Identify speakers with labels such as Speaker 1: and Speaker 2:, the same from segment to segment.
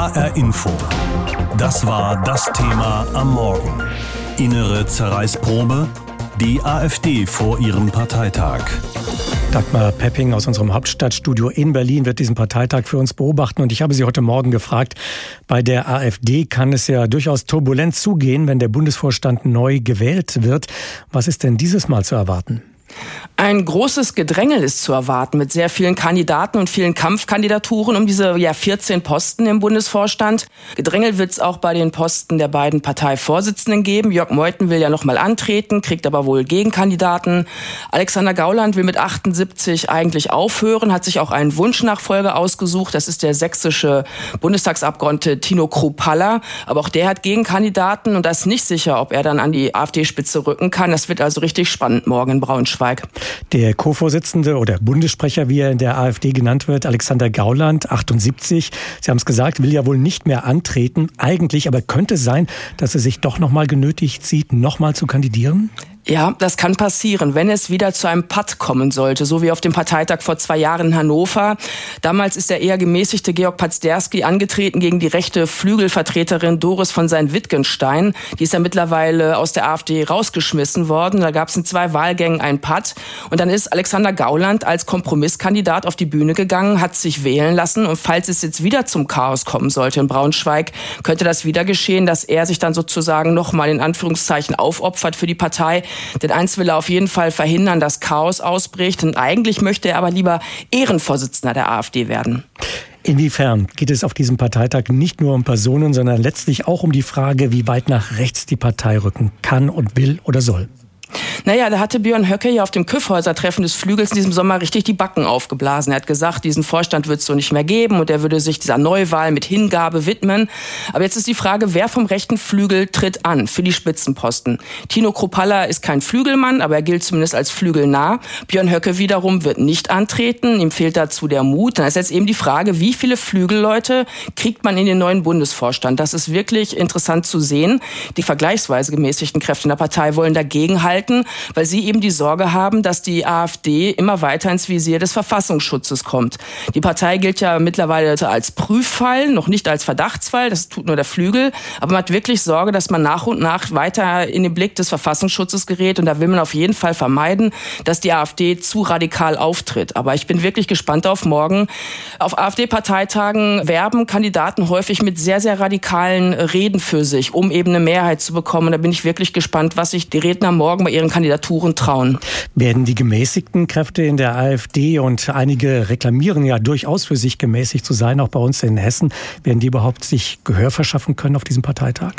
Speaker 1: HR Info. Das war das Thema am Morgen. Innere Zerreißprobe? Die AfD vor ihrem Parteitag.
Speaker 2: Dagmar Pepping aus unserem Hauptstadtstudio in Berlin wird diesen Parteitag für uns beobachten. Und ich habe Sie heute Morgen gefragt, bei der AfD kann es ja durchaus turbulent zugehen, wenn der Bundesvorstand neu gewählt wird. Was ist denn dieses Mal zu erwarten?
Speaker 3: Ein großes Gedrängel ist zu erwarten mit sehr vielen Kandidaten und vielen Kampfkandidaturen um diese ja 14 Posten im Bundesvorstand. Gedrängel wird es auch bei den Posten der beiden Parteivorsitzenden geben. Jörg Meuthen will ja noch mal antreten, kriegt aber wohl Gegenkandidaten. Alexander Gauland will mit 78 eigentlich aufhören, hat sich auch einen Wunschnachfolger ausgesucht. Das ist der sächsische Bundestagsabgeordnete Tino Kruppalla. Aber auch der hat Gegenkandidaten und da ist nicht sicher, ob er dann an die AfD-Spitze rücken kann. Das wird also richtig spannend morgen in Braunschweig.
Speaker 2: Der Co-Vorsitzende oder Bundessprecher, wie er in der AfD genannt wird, Alexander Gauland, 78. Sie haben es gesagt, will ja wohl nicht mehr antreten. Eigentlich, aber könnte es sein, dass er sich doch noch mal genötigt sieht, noch mal zu kandidieren?
Speaker 3: Ja, das kann passieren, wenn es wieder zu einem Patt kommen sollte, so wie auf dem Parteitag vor zwei Jahren in Hannover. Damals ist der eher gemäßigte Georg Pazderski angetreten gegen die rechte Flügelvertreterin Doris von Sein-Wittgenstein. Die ist ja mittlerweile aus der AfD rausgeschmissen worden. Da gab es in zwei Wahlgängen ein Patt. Und dann ist Alexander Gauland als Kompromisskandidat auf die Bühne gegangen, hat sich wählen lassen. Und falls es jetzt wieder zum Chaos kommen sollte in Braunschweig, könnte das wieder geschehen, dass er sich dann sozusagen nochmal in Anführungszeichen aufopfert für die Partei. Denn eins will er auf jeden Fall verhindern, dass Chaos ausbricht. Und eigentlich möchte er aber lieber Ehrenvorsitzender der AfD werden.
Speaker 2: Inwiefern geht es auf diesem Parteitag nicht nur um Personen, sondern letztlich auch um die Frage, wie weit nach rechts die Partei rücken kann und will oder soll?
Speaker 3: Naja, da hatte Björn Höcke ja auf dem Küffhäuser-Treffen des Flügels in diesem Sommer richtig die Backen aufgeblasen. Er hat gesagt, diesen Vorstand wird es so nicht mehr geben und er würde sich dieser Neuwahl mit Hingabe widmen. Aber jetzt ist die Frage, wer vom rechten Flügel tritt an für die Spitzenposten? Tino Kropalla ist kein Flügelmann, aber er gilt zumindest als flügelnah. Björn Höcke wiederum wird nicht antreten. Ihm fehlt dazu der Mut. Dann ist jetzt eben die Frage, wie viele Flügelleute kriegt man in den neuen Bundesvorstand? Das ist wirklich interessant zu sehen. Die vergleichsweise gemäßigten Kräfte in der Partei wollen dagegenhalten weil sie eben die Sorge haben, dass die AfD immer weiter ins Visier des Verfassungsschutzes kommt. Die Partei gilt ja mittlerweile als Prüffall, noch nicht als Verdachtsfall, das tut nur der Flügel, aber man hat wirklich Sorge, dass man nach und nach weiter in den Blick des Verfassungsschutzes gerät und da will man auf jeden Fall vermeiden, dass die AfD zu radikal auftritt. Aber ich bin wirklich gespannt auf morgen. Auf AfD-Parteitagen werben Kandidaten häufig mit sehr, sehr radikalen Reden für sich, um eben eine Mehrheit zu bekommen. Da bin ich wirklich gespannt, was sich die Redner morgen bei ihren Kandidaturen trauen.
Speaker 2: Werden die gemäßigten Kräfte in der AfD und einige reklamieren ja durchaus für sich gemäßigt zu sein, auch bei uns in Hessen, werden die überhaupt sich Gehör verschaffen können auf diesem Parteitag?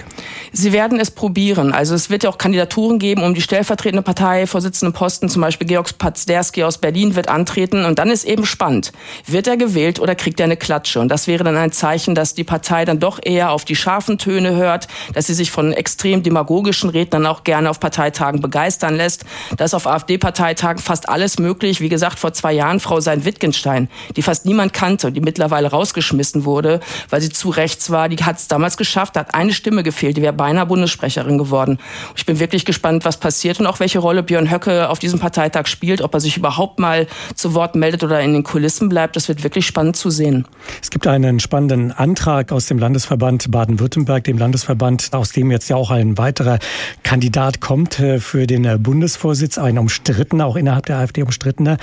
Speaker 3: Sie werden es probieren. Also es wird ja auch Kandidaturen geben um die stellvertretende Parteivorsitzende Posten, zum Beispiel Georg Pazderski aus Berlin wird antreten und dann ist eben spannend. Wird er gewählt oder kriegt er eine Klatsche? Und das wäre dann ein Zeichen, dass die Partei dann doch eher auf die scharfen Töne hört, dass sie sich von extrem demagogischen Rednern auch gerne auf Parteitagen begeistern lässt. Da ist auf AfD-Parteitagen fast alles möglich. Wie gesagt, vor zwei Jahren Frau Sein-Wittgenstein, die fast niemand kannte, die mittlerweile rausgeschmissen wurde, weil sie zu rechts war, die hat es damals geschafft, hat eine Stimme gefehlt, die wäre beinahe Bundessprecherin geworden. Ich bin wirklich gespannt, was passiert und auch welche Rolle Björn Höcke auf diesem Parteitag spielt, ob er sich überhaupt mal zu Wort meldet oder in den Kulissen bleibt. Das wird wirklich spannend zu sehen.
Speaker 2: Es gibt einen spannenden Antrag aus dem Landesverband Baden-Württemberg, dem Landesverband, aus dem jetzt ja auch ein weiterer Kandidat kommt äh, für den äh, Bundesvorsitz, ein umstrittener, auch innerhalb der AfD umstrittener.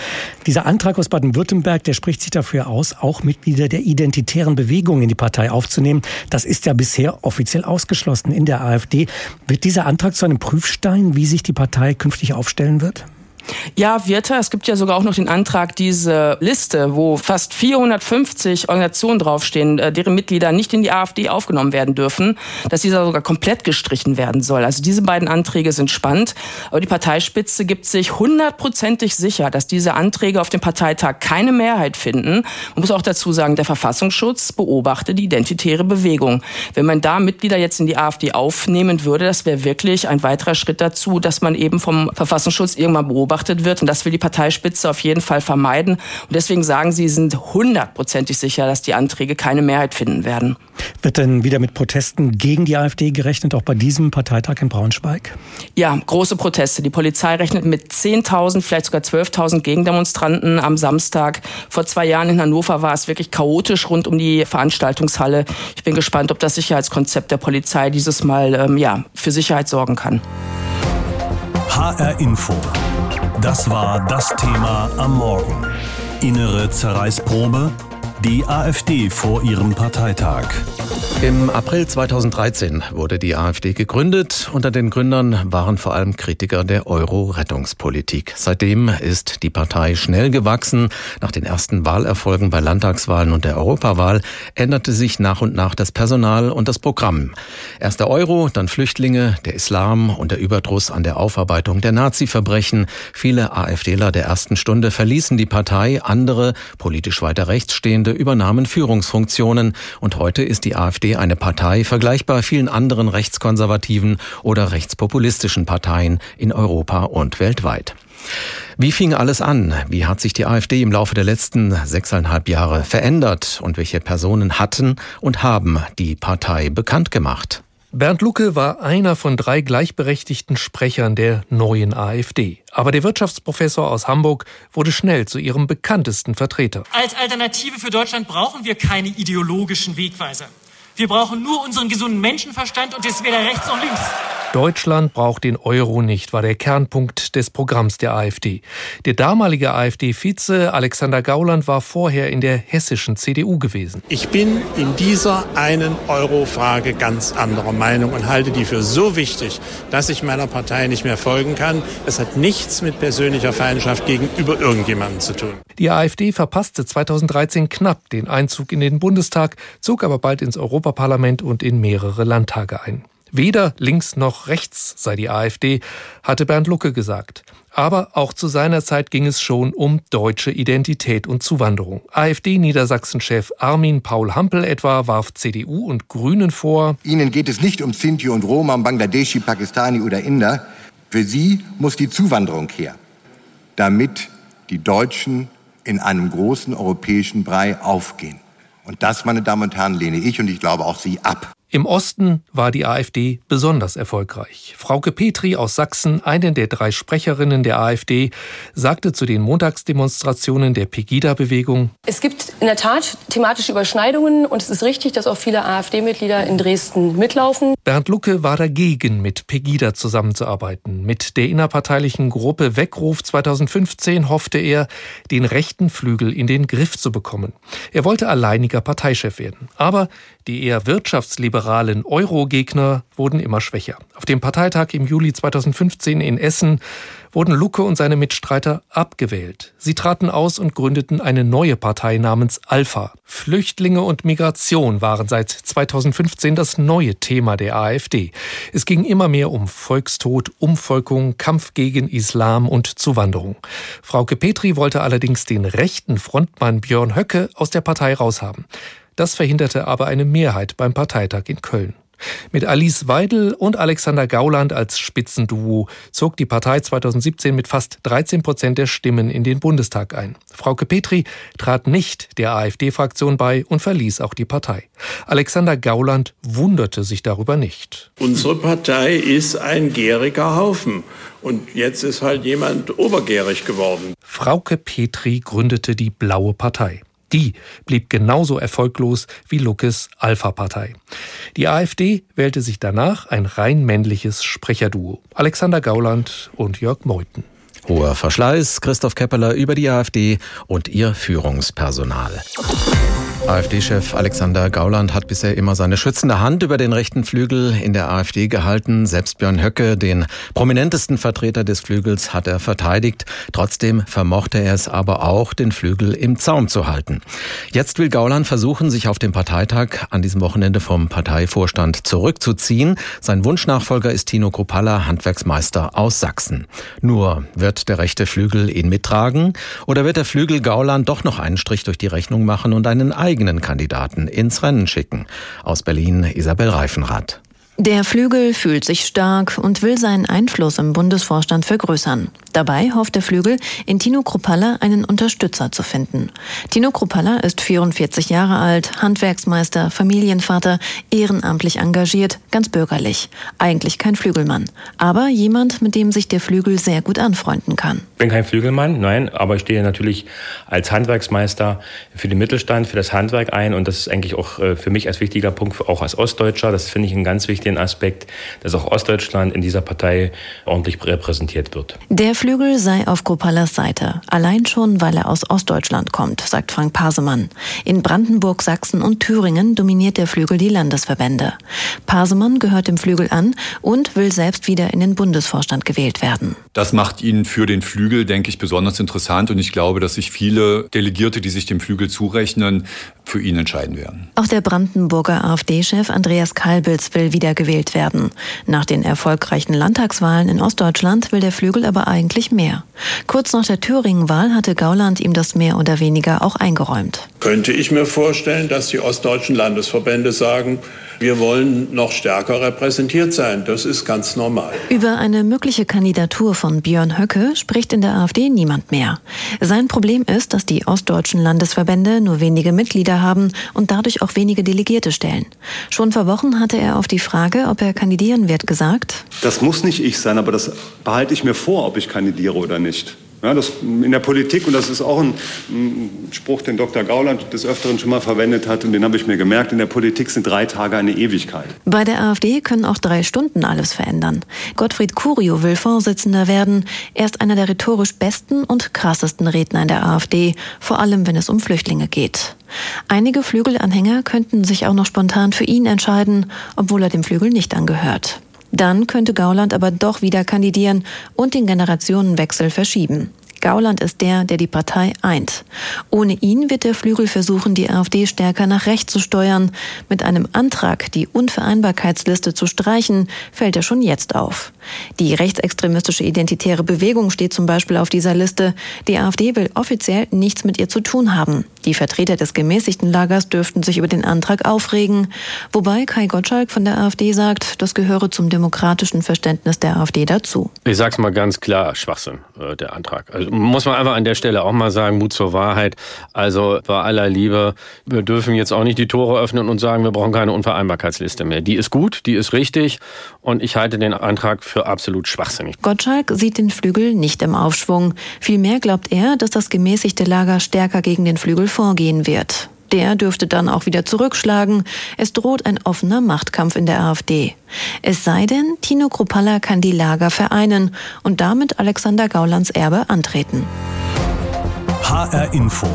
Speaker 2: Dieser Antrag aus Baden-Württemberg, der spricht sich dafür aus, auch Mitglieder der identitären Bewegung in die Partei aufzunehmen. Das ist ja bisher offiziell ausgeschlossen in der AfD. Wird dieser Antrag zu einem Prüfstein, wie sich die Partei künftig aufstellen wird?
Speaker 3: Ja, wird er. Es gibt ja sogar auch noch den Antrag, diese Liste, wo fast 450 Organisationen draufstehen, äh, deren Mitglieder nicht in die AfD aufgenommen werden dürfen, dass dieser sogar komplett gestrichen werden soll. Also diese beiden Anträge sind spannend. Aber die Parteispitze gibt sich hundertprozentig sicher, dass diese Anträge auf dem Parteitag keine Mehrheit finden. Man muss auch dazu sagen, der Verfassungsschutz beobachtet die identitäre Bewegung. Wenn man da Mitglieder jetzt in die AfD aufnehmen würde, das wäre wirklich ein weiterer Schritt dazu, dass man eben vom Verfassungsschutz irgendwann beobachtet, beobachtet wird. Und das will die Parteispitze auf jeden Fall vermeiden. Und deswegen sagen sie, sind hundertprozentig sicher, dass die Anträge keine Mehrheit finden werden.
Speaker 2: Wird denn wieder mit Protesten gegen die AfD gerechnet, auch bei diesem Parteitag in Braunschweig?
Speaker 3: Ja, große Proteste. Die Polizei rechnet mit 10.000, vielleicht sogar 12.000 Gegendemonstranten am Samstag. Vor zwei Jahren in Hannover war es wirklich chaotisch rund um die Veranstaltungshalle. Ich bin gespannt, ob das Sicherheitskonzept der Polizei dieses Mal ähm, ja, für Sicherheit sorgen kann.
Speaker 1: HR Info. Das war das Thema am Morgen. Innere Zerreißprobe die AfD vor ihrem Parteitag.
Speaker 4: Im April 2013 wurde die AfD gegründet. Unter den Gründern waren vor allem Kritiker der Euro-Rettungspolitik. Seitdem ist die Partei schnell gewachsen. Nach den ersten Wahlerfolgen bei Landtagswahlen und der Europawahl änderte sich nach und nach das Personal und das Programm. Erst der Euro, dann Flüchtlinge, der Islam und der Überdruss an der Aufarbeitung der Nazi-Verbrechen. Viele AfDler der ersten Stunde verließen die Partei, andere, politisch weiter rechts Jahrzehnte übernahmen Führungsfunktionen und heute ist die AfD eine Partei vergleichbar vielen anderen rechtskonservativen oder rechtspopulistischen Parteien in Europa und weltweit. Wie fing alles an? Wie hat sich die AfD im Laufe der letzten sechseinhalb Jahre verändert und welche Personen hatten und haben die Partei bekannt gemacht?
Speaker 5: Bernd Lucke war einer von drei gleichberechtigten Sprechern der neuen AfD. Aber der Wirtschaftsprofessor aus Hamburg wurde schnell zu ihrem bekanntesten Vertreter.
Speaker 6: Als Alternative für Deutschland brauchen wir keine ideologischen Wegweiser. Wir brauchen nur unseren gesunden Menschenverstand und das weder rechts noch links.
Speaker 5: Deutschland braucht den Euro nicht, war der Kernpunkt des Programms der AfD. Der damalige AfD-Vize Alexander Gauland war vorher in der hessischen CDU gewesen.
Speaker 7: Ich bin in dieser einen Euro-Frage ganz anderer Meinung und halte die für so wichtig, dass ich meiner Partei nicht mehr folgen kann. Das hat nichts mit persönlicher Feindschaft gegenüber irgendjemandem zu tun.
Speaker 5: Die AfD verpasste 2013 knapp den Einzug in den Bundestag, zog aber bald ins Europaparlament und in mehrere Landtage ein. Weder links noch rechts sei die AfD, hatte Bernd Lucke gesagt. Aber auch zu seiner Zeit ging es schon um deutsche Identität und Zuwanderung. AfD-Niedersachsen-Chef Armin Paul Hampel etwa warf CDU und Grünen vor.
Speaker 8: Ihnen geht es nicht um Sinti und Roma, Bangladeschi, Pakistani oder Inder. Für sie muss die Zuwanderung her, damit die Deutschen in einem großen europäischen Brei aufgehen. Und das, meine Damen und Herren, lehne ich und ich glaube auch Sie ab.
Speaker 5: Im Osten war die AfD besonders erfolgreich. Frauke Petri aus Sachsen, eine der drei Sprecherinnen der AfD, sagte zu den Montagsdemonstrationen der Pegida-Bewegung:
Speaker 9: Es gibt in der Tat thematische Überschneidungen und es ist richtig, dass auch viele AfD-Mitglieder in Dresden mitlaufen.
Speaker 5: Bernd Lucke war dagegen, mit Pegida zusammenzuarbeiten. Mit der innerparteilichen Gruppe Weckruf 2015 hoffte er, den rechten Flügel in den Griff zu bekommen. Er wollte alleiniger Parteichef werden. Aber die eher wirtschaftsliberalen Euro-Gegner wurden immer schwächer. Auf dem Parteitag im Juli 2015 in Essen wurden Lucke und seine Mitstreiter abgewählt. Sie traten aus und gründeten eine neue Partei namens Alpha. Flüchtlinge und Migration waren seit 2015 das neue Thema der AfD. Es ging immer mehr um Volkstod, Umvolkung, Kampf gegen Islam und Zuwanderung. Frauke Petri wollte allerdings den rechten Frontmann Björn Höcke aus der Partei raushaben. Das verhinderte aber eine Mehrheit beim Parteitag in Köln. Mit Alice Weidel und Alexander Gauland als Spitzenduo zog die Partei 2017 mit fast 13 Prozent der Stimmen in den Bundestag ein. Frauke Petri trat nicht der AfD-Fraktion bei und verließ auch die Partei. Alexander Gauland wunderte sich darüber nicht.
Speaker 7: Unsere Partei ist ein gäriger Haufen. Und jetzt ist halt jemand obergärig geworden.
Speaker 5: Frauke Petri gründete die Blaue Partei. Die blieb genauso erfolglos wie Luckes Alpha-Partei. Die AfD wählte sich danach ein rein männliches Sprecherduo. Alexander Gauland und Jörg Meuthen.
Speaker 4: Hoher Verschleiß, Christoph Keppeler über die AfD und ihr Führungspersonal. AfD-Chef Alexander Gauland hat bisher immer seine schützende Hand über den rechten Flügel in der AfD gehalten. Selbst Björn Höcke, den prominentesten Vertreter des Flügels, hat er verteidigt. Trotzdem vermochte er es aber auch, den Flügel im Zaum zu halten. Jetzt will Gauland versuchen, sich auf dem Parteitag an diesem Wochenende vom Parteivorstand zurückzuziehen. Sein Wunschnachfolger ist Tino Kruppalla, Handwerksmeister aus Sachsen. Nur wird der rechte Flügel ihn mittragen oder wird der Flügel Gauland doch noch einen Strich durch die Rechnung machen und einen eigenen eigenen Kandidaten ins Rennen schicken. Aus Berlin Isabel Reifenrath.
Speaker 10: Der Flügel fühlt sich stark und will seinen Einfluss im Bundesvorstand vergrößern. Dabei hofft der Flügel, in Tino Kruppalla einen Unterstützer zu finden. Tino Kruppalla ist 44 Jahre alt, Handwerksmeister, Familienvater, ehrenamtlich engagiert, ganz bürgerlich. Eigentlich kein Flügelmann, aber jemand, mit dem sich der Flügel sehr gut anfreunden kann.
Speaker 11: Ich bin kein Flügelmann, nein, aber ich stehe natürlich als Handwerksmeister für den Mittelstand, für das Handwerk ein und das ist eigentlich auch äh, für mich als wichtiger Punkt, auch als Ostdeutscher, das finde ich einen ganz wichtigen Aspekt, dass auch Ostdeutschland in dieser Partei ordentlich repräsentiert wird.
Speaker 10: Der Flügel sei auf Kopallas Seite, allein schon, weil er aus Ostdeutschland kommt, sagt Frank Pasemann. In Brandenburg, Sachsen und Thüringen dominiert der Flügel die Landesverbände. Pasemann gehört dem Flügel an und will selbst wieder in den Bundesvorstand gewählt werden.
Speaker 12: Das macht ihn für den Flügel, denke ich, besonders interessant und ich glaube, dass sich viele Delegierte, die sich dem Flügel zurechnen, für ihn entscheiden werden.
Speaker 10: Auch der Brandenburger AfD-Chef Andreas Kalbitz will wiedergewählt werden. Nach den erfolgreichen Landtagswahlen in Ostdeutschland will der Flügel aber eigentlich mehr. Kurz nach der Thüringen-Wahl hatte Gauland ihm das mehr oder weniger auch eingeräumt.
Speaker 7: Könnte ich mir vorstellen, dass die ostdeutschen Landesverbände sagen, wir wollen noch stärker repräsentiert sein. Das ist ganz normal.
Speaker 10: Über eine mögliche Kandidatur von Björn Höcke spricht in der AfD niemand mehr. Sein Problem ist, dass die ostdeutschen Landesverbände nur wenige Mitglieder haben und dadurch auch wenige Delegierte stellen. Schon vor Wochen hatte er auf die Frage, ob er kandidieren wird, gesagt,
Speaker 13: das muss nicht ich sein, aber das behalte ich mir vor, ob ich kandidiere oder nicht. Ja, das in der Politik, und das ist auch ein, ein, Spruch, den Dr. Gauland des Öfteren schon mal verwendet hat, und den habe ich mir gemerkt, in der Politik sind drei Tage eine Ewigkeit.
Speaker 10: Bei der AfD können auch drei Stunden alles verändern. Gottfried Curio will Vorsitzender werden. Er ist einer der rhetorisch besten und krassesten Redner in der AfD, vor allem wenn es um Flüchtlinge geht. Einige Flügelanhänger könnten sich auch noch spontan für ihn entscheiden, obwohl er dem Flügel nicht angehört. Dann könnte Gauland aber doch wieder kandidieren und den Generationenwechsel verschieben. Gauland ist der, der die Partei eint. Ohne ihn wird der Flügel versuchen, die AfD stärker nach rechts zu steuern. Mit einem Antrag, die Unvereinbarkeitsliste zu streichen, fällt er schon jetzt auf. Die rechtsextremistische Identitäre Bewegung steht zum Beispiel auf dieser Liste. Die AfD will offiziell nichts mit ihr zu tun haben. Die Vertreter des gemäßigten Lagers dürften sich über den Antrag aufregen. Wobei Kai Gottschalk von der AfD sagt, das gehöre zum demokratischen Verständnis der AfD dazu.
Speaker 11: Ich sag's mal ganz klar, Schwachsinn, äh, der Antrag. Also muss man einfach an der Stelle auch mal sagen, Mut zur Wahrheit. Also bei aller Liebe, wir dürfen jetzt auch nicht die Tore öffnen und sagen, wir brauchen keine Unvereinbarkeitsliste mehr. Die ist gut, die ist richtig und ich halte den Antrag für absolut schwachsinnig.
Speaker 10: Gottschalk sieht den Flügel nicht im Aufschwung. Vielmehr glaubt er, dass das gemäßigte Lager stärker gegen den Flügel vorgehen wird. Der dürfte dann auch wieder zurückschlagen. Es droht ein offener Machtkampf in der AfD. Es sei denn, Tino Kruppalla kann die Lager vereinen und damit Alexander Gaulands Erbe antreten.
Speaker 1: HR Info.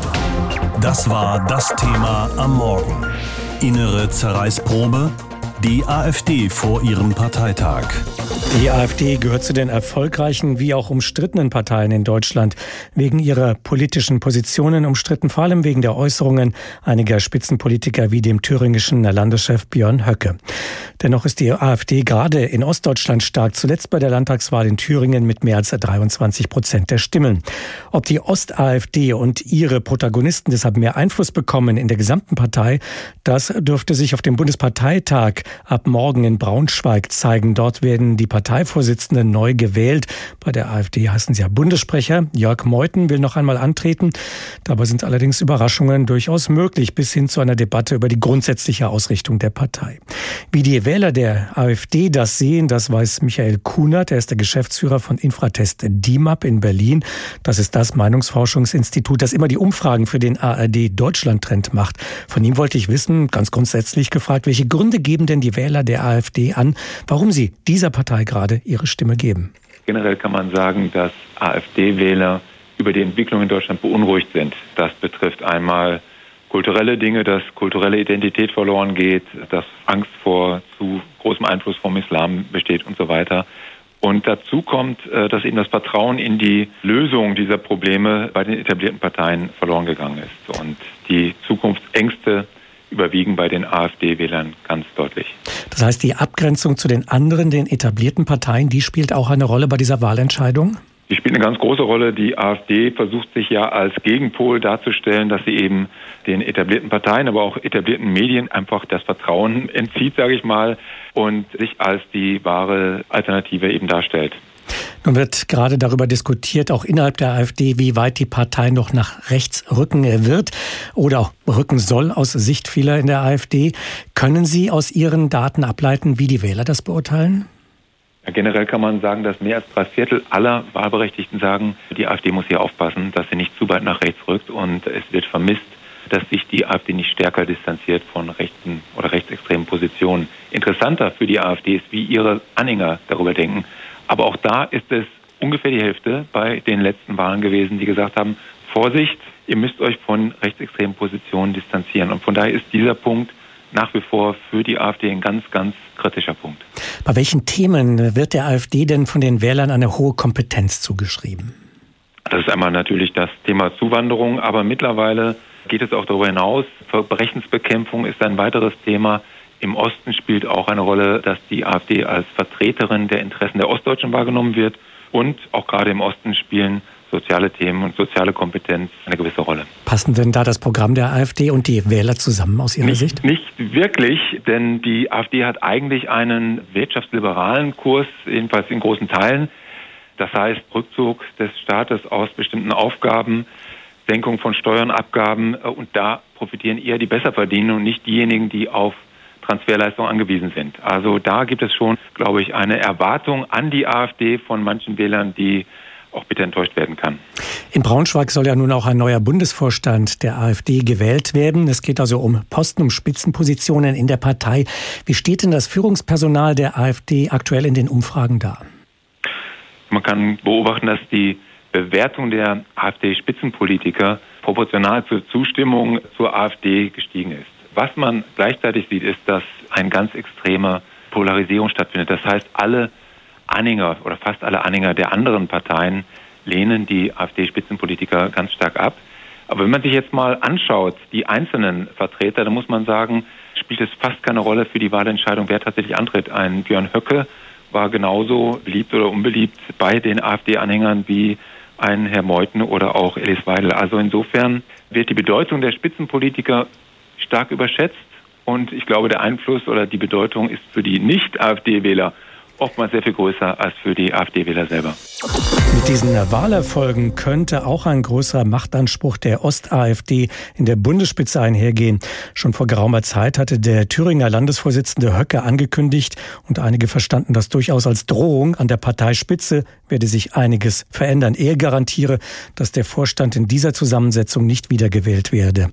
Speaker 1: Das war das Thema am Morgen. Innere Zerreißprobe die AfD vor ihrem Parteitag.
Speaker 2: Die AfD gehört zu den erfolgreichen wie auch umstrittenen Parteien in Deutschland. Wegen ihrer politischen Positionen umstritten, vor allem wegen der Äußerungen einiger Spitzenpolitiker wie dem thüringischen Landeschef Björn Höcke. Dennoch ist die AfD gerade in Ostdeutschland stark, zuletzt bei der Landtagswahl in Thüringen mit mehr als 23 Prozent der Stimmen. Ob die Ost-AfD und ihre Protagonisten deshalb mehr Einfluss bekommen in der gesamten Partei, das dürfte sich auf dem Bundesparteitag ab morgen in Braunschweig zeigen. Dort werden die Parteivorsitzenden neu gewählt. Bei der AfD heißen sie ja Bundessprecher. Jörg Meuthen will noch einmal antreten. Dabei sind allerdings Überraschungen durchaus möglich, bis hin zu einer Debatte über die grundsätzliche Ausrichtung der Partei. Wie die Wähler der AfD das sehen, das weiß Michael Kunert. Er ist der Geschäftsführer von Infratest DIMAP in Berlin. Das ist das Meinungsforschungsinstitut, das immer die Umfragen für den ARD Deutschland-Trend macht. Von ihm wollte ich wissen, ganz grundsätzlich gefragt, welche Gründe geben denn die Wähler der AfD an, warum sie dieser Partei gerade ihre Stimme geben?
Speaker 14: Generell kann man sagen, dass AfD-Wähler über die Entwicklung in Deutschland beunruhigt sind. Das betrifft einmal kulturelle Dinge, dass kulturelle Identität verloren geht, dass Angst vor zu großem Einfluss vom Islam besteht und so weiter. Und dazu kommt, äh, dass eben das Vertrauen in die Lösung dieser Probleme bei den etablierten Parteien verloren gegangen ist. Und die Zukunftsängste überwiegen bei den AfD-Wählern ganz deutlich.
Speaker 2: Das heißt, die Abgrenzung zu den anderen, den etablierten Parteien, die spielt auch eine Rolle bei dieser Wahlentscheidung?
Speaker 14: Die spielt eine ganz große Rolle. Die AfD versucht sich ja als Gegenpol darzustellen, dass sie eben den etablierten Parteien, aber auch etablierten Medien einfach das Vertrauen entzieht, sage ich mal, und sich als die wahre Alternative eben darstellt.
Speaker 2: Nun wird gerade darüber diskutiert, auch innerhalb der AfD, wie weit die Partei noch nach rechts rücken wird oder auch rücken soll aus Sicht vieler in der AfD. Können Sie aus Ihren Daten ableiten, wie die Wähler das beurteilen?
Speaker 14: Ja, generell kann man sagen, dass mehr als drei Viertel aller Wahlberechtigten sagen, die AfD muss hier aufpassen, dass sie nicht zu weit nach rechts rückt und es wird vermisst, dass sich die AfD nicht stärker distanziert von rechten oder rechtsextremen Positionen. Interessanter für die AfD ist, wie ihre Anhänger darüber denken. Aber auch da ist es ungefähr die Hälfte bei den letzten Wahlen gewesen, die gesagt haben, Vorsicht, ihr müsst euch von rechtsextremen Positionen distanzieren. Und von daher ist dieser Punkt nach wie vor für die AfD ein ganz, ganz kritischer Punkt.
Speaker 2: Bei welchen Themen wird der AfD denn von den Wählern eine hohe Kompetenz zugeschrieben?
Speaker 14: Das ist einmal natürlich das Thema Zuwanderung, aber mittlerweile geht es auch darüber hinaus. Verbrechensbekämpfung ist ein weiteres Thema. Im Osten spielt auch eine Rolle, dass die AfD als Vertreterin der Interessen der Ostdeutschen wahrgenommen wird. Und auch gerade im Osten spielen soziale Themen und soziale Kompetenz eine gewisse Rolle.
Speaker 2: Passen denn da das Programm der AfD und die Wähler zusammen aus Ihrer
Speaker 14: nicht,
Speaker 2: Sicht?
Speaker 14: Nicht wirklich, denn die AfD hat eigentlich einen wirtschaftsliberalen Kurs, jedenfalls in großen Teilen. Das heißt Rückzug des Staates aus bestimmten Aufgaben, Senkung von Steuern, Abgaben äh, und da profitieren eher die Besserverdiener und nicht diejenigen, die auf Transferleistungen angewiesen sind. Also da gibt es schon, glaube ich, eine Erwartung an die AfD von manchen Wählern, die auch bitte enttäuscht werden kann.
Speaker 2: In Braunschweig soll ja nun auch ein neuer Bundesvorstand der AfD gewählt werden. Es geht also um Posten, um Spitzenpositionen in der Partei. Wie steht denn das Führungspersonal der AfD aktuell in den Umfragen da?
Speaker 14: Man kann beobachten, dass die Bewertung der AfD-Spitzenpolitiker proportional zur Zustimmung zur AfD gestiegen ist. Was man gleichzeitig sieht, ist, dass eine ganz extreme Polarisierung stattfindet. Das heißt, alle Anhänger oder fast alle Anhänger der anderen Parteien lehnen die AfD-Spitzenpolitiker ganz stark ab. Aber wenn man sich jetzt mal anschaut, die einzelnen Vertreter, dann muss man sagen, spielt es fast keine Rolle für die Wahlentscheidung, wer tatsächlich antritt. Ein Björn Höcke war genauso beliebt oder unbeliebt bei den AfD-Anhängern wie ein Herr Meuthen oder auch Alice Weidel. Also insofern wird die Bedeutung der Spitzenpolitiker stark überschätzt und ich glaube, der Einfluss oder die Bedeutung ist für die Nicht-AfD-Wähler oftmals sehr viel größer als für die AfD-Wähler selber.
Speaker 2: Mit diesen Wahlerfolgen könnte auch ein größerer Machtanspruch der Ost-AfD in der Bundesspitze einhergehen. Schon vor geraumer Zeit hatte der Thüringer Landesvorsitzende Höcke angekündigt und einige verstanden das durchaus als Drohung an der Parteispitze, werde sich einiges verändern. Er garantiere, dass der Vorstand in dieser Zusammensetzung nicht wiedergewählt werde.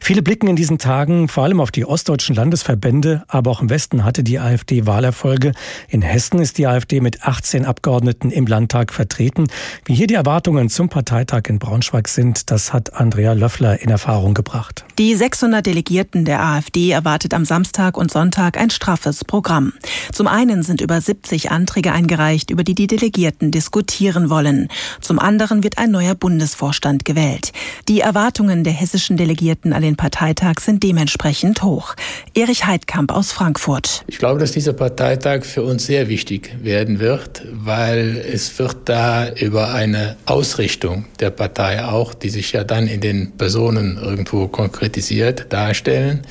Speaker 2: Viele blicken in diesen Tagen vor allem auf die ostdeutschen Landesverbände, aber auch im Westen hatte die AfD Wahlerfolge. In Hessen ist die AfD mit 18 Abgeordneten im Landtag vertreten. Wie hier die Erwartungen zum Parteitag in Braunschweig sind, das hat Andrea Löffler in Erfahrung gebracht.
Speaker 15: Die 600 Delegierten der AfD erwartet am Samstag und Sonntag ein straffes Programm. Zum einen sind über 70 Anträge eingereicht, über die die Delegierten diskutieren wollen. Zum anderen wird ein neuer Bundesvorstand gewählt. Die Erwartungen der hessischen Delegierten an den Parteitag sind dementsprechend hoch. Erich Heidkamp aus Frankfurt.
Speaker 16: Ich glaube, dass dieser Parteitag für uns sehr wichtig werden wird, weil es wird da über eine Ausrichtung der Partei auch, die sich ja dann in den Personen irgendwo konkretisiert, darstellen.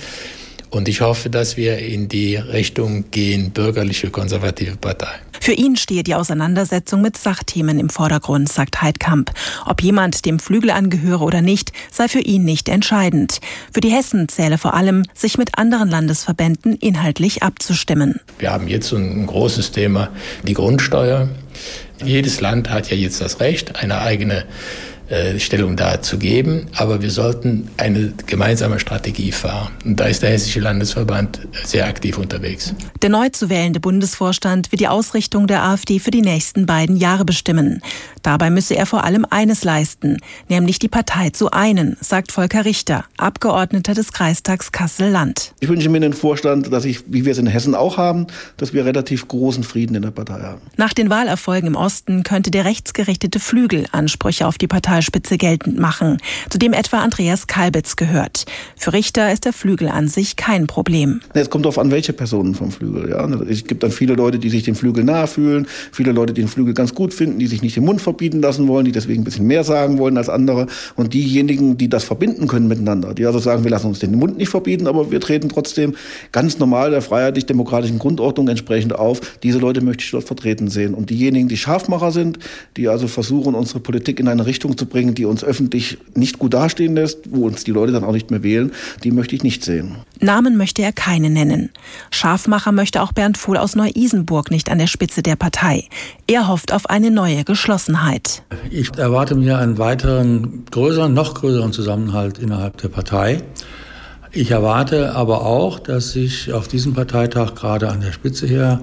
Speaker 16: Und ich hoffe, dass wir in die Richtung gehen, bürgerliche konservative Partei.
Speaker 15: Für ihn stehe die Auseinandersetzung mit Sachthemen im Vordergrund, sagt Heidkamp. Ob jemand dem Flügel angehöre oder nicht, sei für ihn nicht entscheidend. Für die Hessen zähle vor allem, sich mit anderen Landesverbänden inhaltlich abzustimmen.
Speaker 16: Wir haben jetzt ein großes Thema, die Grundsteuer. Jedes Land hat ja jetzt das Recht, eine eigene äh, Stellung dazu geben, aber wir sollten eine gemeinsame Strategie fahren. Und da ist der Hessische Landesverband sehr aktiv unterwegs.
Speaker 15: Der neu zu wählende Bundesvorstand wird die Ausrichtung der AfD für die nächsten beiden Jahre bestimmen. Dabei müsse er vor allem eines leisten, nämlich die Partei zu einen, sagt Volker Richter, Abgeordneter des Kreistags Kassel-Land.
Speaker 17: Ich wünsche mir einen Vorstand, dass ich, wie wir es in Hessen auch haben, dass wir relativ großen Frieden in der Partei haben.
Speaker 15: Nach den Wahlerfolgen im Osten könnte der rechtsgerichtete Flügel Ansprüche auf die Partei Parteispitze geltend machen, zu dem etwa Andreas Kalbitz gehört. Für Richter ist der Flügel an sich kein Problem.
Speaker 17: Es kommt darauf an, welche Personen vom Flügel. Ja. Es gibt dann viele Leute, die sich dem Flügel nahe fühlen, viele Leute, die den Flügel ganz gut finden, die sich nicht den Mund verbieten lassen wollen, die deswegen ein bisschen mehr sagen wollen als andere. Und diejenigen, die das verbinden können miteinander, die also sagen, wir lassen uns den Mund nicht verbieten, aber wir treten trotzdem ganz normal der freiheitlich-demokratischen Grundordnung entsprechend auf. Diese Leute möchte ich dort vertreten sehen. Und diejenigen, die Scharfmacher sind, die also versuchen, unsere Politik in eine Richtung zu bringen, die uns öffentlich nicht gut dastehen lässt, wo uns die Leute dann auch nicht mehr wählen, die möchte ich nicht sehen.
Speaker 15: Namen möchte er keine nennen. Scharfmacher möchte auch Bernd Vohl aus Neu-Isenburg nicht an der Spitze der Partei. Er hofft auf eine neue Geschlossenheit.
Speaker 18: Ich erwarte mir einen weiteren, größeren, noch größeren Zusammenhalt innerhalb der Partei. Ich erwarte aber auch, dass sich auf diesem Parteitag gerade an der Spitze her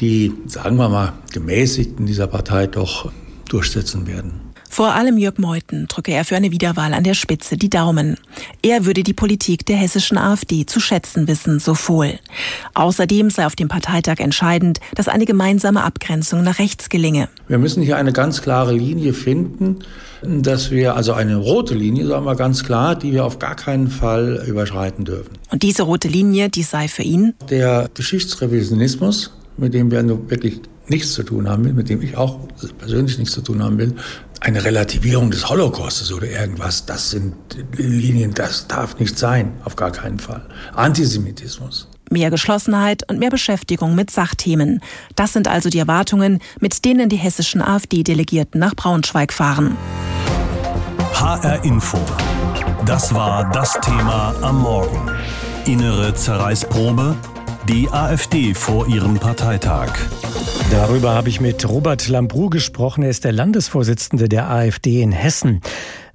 Speaker 18: die, sagen wir mal, gemäßigten dieser Partei doch durchsetzen werden.
Speaker 15: Vor allem Jörg Meuthen drücke er für eine Wiederwahl an der Spitze die Daumen. Er würde die Politik der hessischen AfD zu schätzen wissen, so Vohl. Außerdem sei auf dem Parteitag entscheidend, dass eine gemeinsame Abgrenzung nach rechts gelinge.
Speaker 18: Wir müssen hier eine ganz klare Linie finden, dass wir, also eine rote Linie, sagen wir ganz klar, die wir auf gar keinen Fall überschreiten dürfen.
Speaker 15: Und diese rote Linie, die sei für ihn?
Speaker 18: Der Geschichtsrevisionismus, mit dem wir wirklich nichts zu tun haben will, mit dem ich auch persönlich nichts zu tun haben will, eine Relativierung des Holocaustes oder irgendwas, das sind Linien, das darf nicht sein, auf gar keinen Fall. Antisemitismus.
Speaker 15: Mehr Geschlossenheit und mehr Beschäftigung mit Sachthemen. Das sind also die Erwartungen, mit denen die hessischen AfD-Delegierten nach Braunschweig fahren.
Speaker 1: HR Info. Das war das Thema am Morgen. Innere Zerreißprobe die AfD vor ihrem Parteitag.
Speaker 2: Darüber habe ich mit Robert Lambrou gesprochen. Er ist der Landesvorsitzende der AfD in Hessen.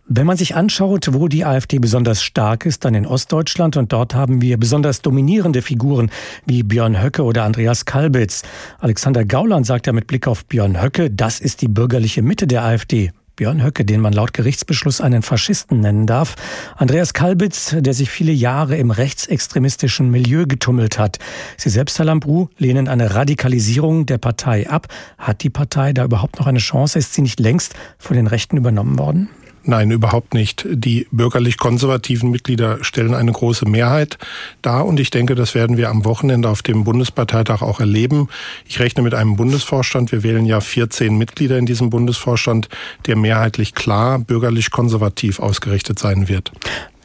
Speaker 2: Wenn man sich anschaut, wo die AfD besonders stark ist, dann in Ostdeutschland und dort haben wir besonders dominierende Figuren wie Björn Höcke oder Andreas Kalbitz. Alexander Gauland sagt ja mit Blick auf Björn Höcke, das ist die bürgerliche Mitte der AfD. Björn Höcke, den man laut Gerichtsbeschluss einen Faschisten nennen darf. Andreas Kalbitz, der sich viele Jahre im rechtsextremistischen Milieu getummelt hat. Sie selbst, Herr Lambrou, lehnen eine Radikalisierung der Partei ab. Hat die Partei da überhaupt noch eine Chance? Ist sie nicht längst von den Rechten übernommen worden?
Speaker 19: Nein, überhaupt nicht. Die bürgerlich-konservativen Mitglieder stellen eine große Mehrheit dar und ich denke, das werden wir am Wochenende auf dem Bundesparteitag auch erleben. Ich rechne mit einem Bundesvorstand. Wir wählen ja 14 Mitglieder in diesem Bundesvorstand, der mehrheitlich klar bürgerlich-konservativ ausgerichtet sein wird.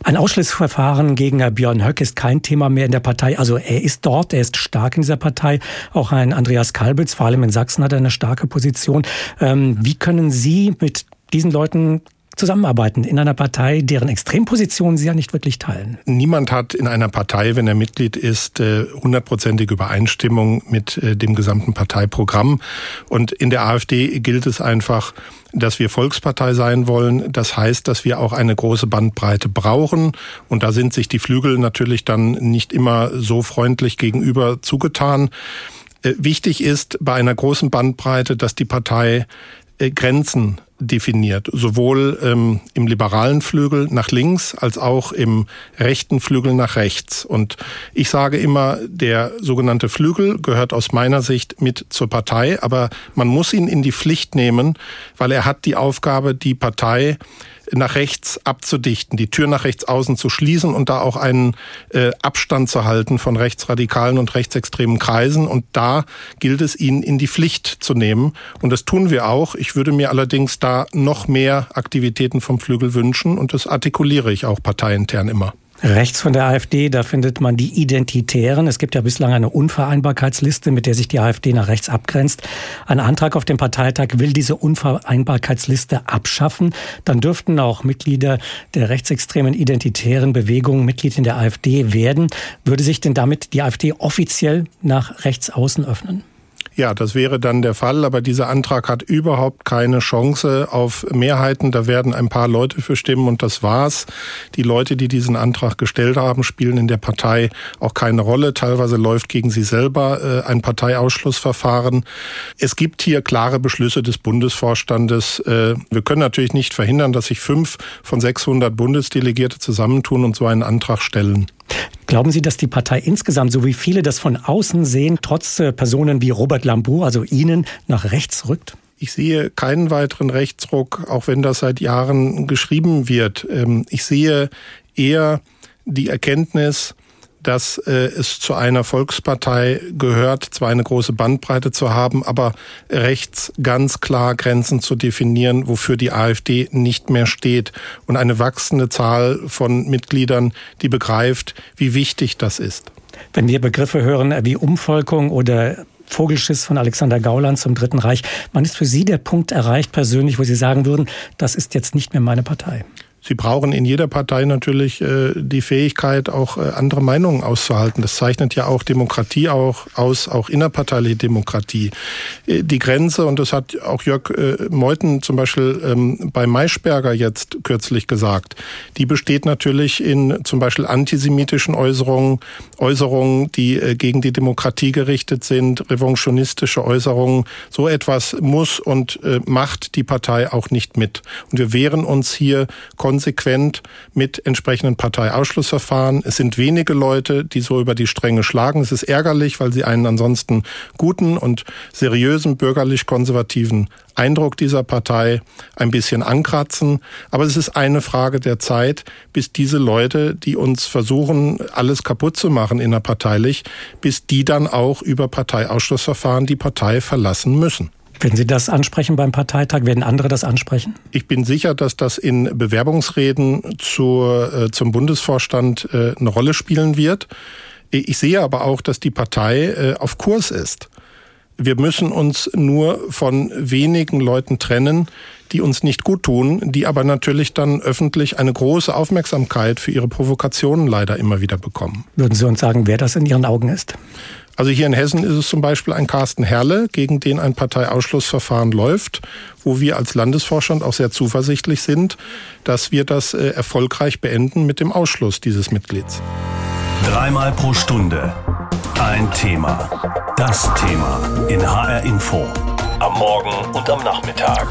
Speaker 2: Ein Ausschlussverfahren gegen Björn Höck ist kein Thema mehr in der Partei. Also er ist dort, er ist stark in dieser Partei. Auch ein Andreas Kalbitz, vor allem in Sachsen, hat eine starke Position. Ähm, wie können Sie mit diesen Leuten zusammenarbeiten in einer Partei, deren Extrempositionen Sie ja nicht wirklich teilen?
Speaker 19: Niemand hat in einer Partei, wenn er Mitglied ist, äh, hundertprozentige Übereinstimmung mit äh, dem gesamten Parteiprogramm. Und in der AfD gilt es einfach, dass wir Volkspartei sein wollen. Das heißt, dass wir auch eine große Bandbreite brauchen. Und da sind sich die Flügel natürlich dann nicht immer so freundlich gegenüber zugetan. Äh, wichtig ist bei einer großen Bandbreite, dass die Partei Grenzen definiert, sowohl ähm, im liberalen Flügel nach links als auch im rechten Flügel nach rechts. Und ich sage immer, der sogenannte Flügel gehört aus meiner Sicht mit zur Partei, aber man muss ihn in die Pflicht nehmen, weil er hat die Aufgabe, die Partei nach rechts abzudichten, die Tür nach rechts außen zu schließen und da auch einen äh, Abstand zu halten von rechtsradikalen und rechtsextremen Kreisen. Und da gilt es, ihn in die Pflicht zu nehmen. Und das tun wir auch. Ich würde mir allerdings da noch mehr Aktivitäten vom Flügel wünschen und das artikuliere ich auch parteiintern immer.
Speaker 2: Rechts von der AfD, da findet man die Identitären. Es gibt ja bislang eine Unvereinbarkeitsliste, mit der sich die AfD nach rechts abgrenzt. Ein Antrag auf dem Parteitag will diese Unvereinbarkeitsliste abschaffen. Dann dürften auch Mitglieder der rechtsextremen identitären Bewegung Mitglied in der AfD werden. Würde sich denn damit die AfD offiziell nach rechts außen öffnen?
Speaker 19: Ja, das wäre dann der Fall, aber dieser Antrag hat überhaupt keine Chance auf Mehrheiten. Da werden ein paar Leute für stimmen und das war's. Die Leute, die diesen Antrag gestellt haben, spielen in der Partei auch keine Rolle. Teilweise läuft gegen sie selber äh, ein Parteiausschlussverfahren. Es gibt hier klare Beschlüsse des Bundesvorstandes. Äh, wir können natürlich nicht verhindern, dass sich fünf von 600 Bundesdelegierte zusammentun und so einen Antrag stellen.
Speaker 2: Glauben Sie, dass die Partei insgesamt, so wie viele das von außen sehen, trotz äh, Personen wie Robert Lambrou, also Ihnen, nach rechts rückt?
Speaker 19: Ich sehe keinen weiteren Rechtsruck, auch wenn das seit Jahren geschrieben wird. Ähm, ich sehe eher die Erkenntnis, dass äh, es zu einer Volkspartei gehört, zwar eine große Bandbreite zu haben, aber rechts ganz klar Grenzen zu definieren, wofür die AfD nicht mehr steht und eine wachsende Zahl von Mitgliedern, die begreift, wie wichtig das ist.
Speaker 2: Wenn wir Begriffe hören wie Umvolkung oder Vogelschiss von Alexander Gauland zum Dritten Reich, wann ist für Sie der Punkt erreicht persönlich, wo Sie sagen würden, das ist jetzt nicht mehr meine Partei?
Speaker 19: Sie brauchen in jeder Partei natürlich äh, die Fähigkeit, auch äh, andere Meinungen auszuhalten. Das zeichnet ja auch Demokratie auch aus, auch innerparteiliche Demokratie. Äh, die Grenze, und das hat auch Jörg äh, Meuthen zum Beispiel ähm, bei Maischberger jetzt kürzlich gesagt, die besteht natürlich in zum Beispiel antisemitischen Äußerungen, Äußerungen, die äh, gegen die Demokratie gerichtet sind, revanchonistische Äußerungen. So etwas muss und äh, macht die Partei auch nicht mit. Und wir wehren uns hier konsequent mit entsprechenden Parteiausschlussverfahren. Es sind wenige Leute, die so über die Stränge schlagen. Es ist ärgerlich, weil sie einen ansonsten guten und seriösen bürgerlich-konservativen Eindruck dieser Partei ein bisschen ankratzen. Aber es ist eine Frage der Zeit, bis diese Leute, die uns versuchen, alles kaputt zu machen innerparteilich, bis die dann auch über Parteiausschlussverfahren die Partei verlassen müssen.
Speaker 2: Werden Sie das ansprechen beim Parteitag? Werden andere das ansprechen?
Speaker 19: Ich bin sicher, dass das in Bewerbungsreden zur, äh, zum Bundesvorstand äh, eine Rolle spielen wird. Ich sehe aber auch, dass die Partei äh, auf Kurs ist. Wir müssen uns nur von wenigen Leuten trennen, die uns nicht gut tun, die aber natürlich dann öffentlich eine große Aufmerksamkeit für ihre Provokationen leider immer wieder bekommen.
Speaker 2: Würden Sie uns sagen, wer das in Ihren Augen ist?
Speaker 19: Also hier in Hessen ist es zum Beispiel ein Carsten Herle, gegen den ein Parteiausschlussverfahren läuft, wo wir als Landesvorstand auch sehr zuversichtlich sind, dass wir das äh, erfolgreich beenden mit dem Ausschluss dieses Mitglieds.
Speaker 1: Dreimal pro Stunde ein Thema. Das Thema in HR Info. Am Morgen und am Nachmittag.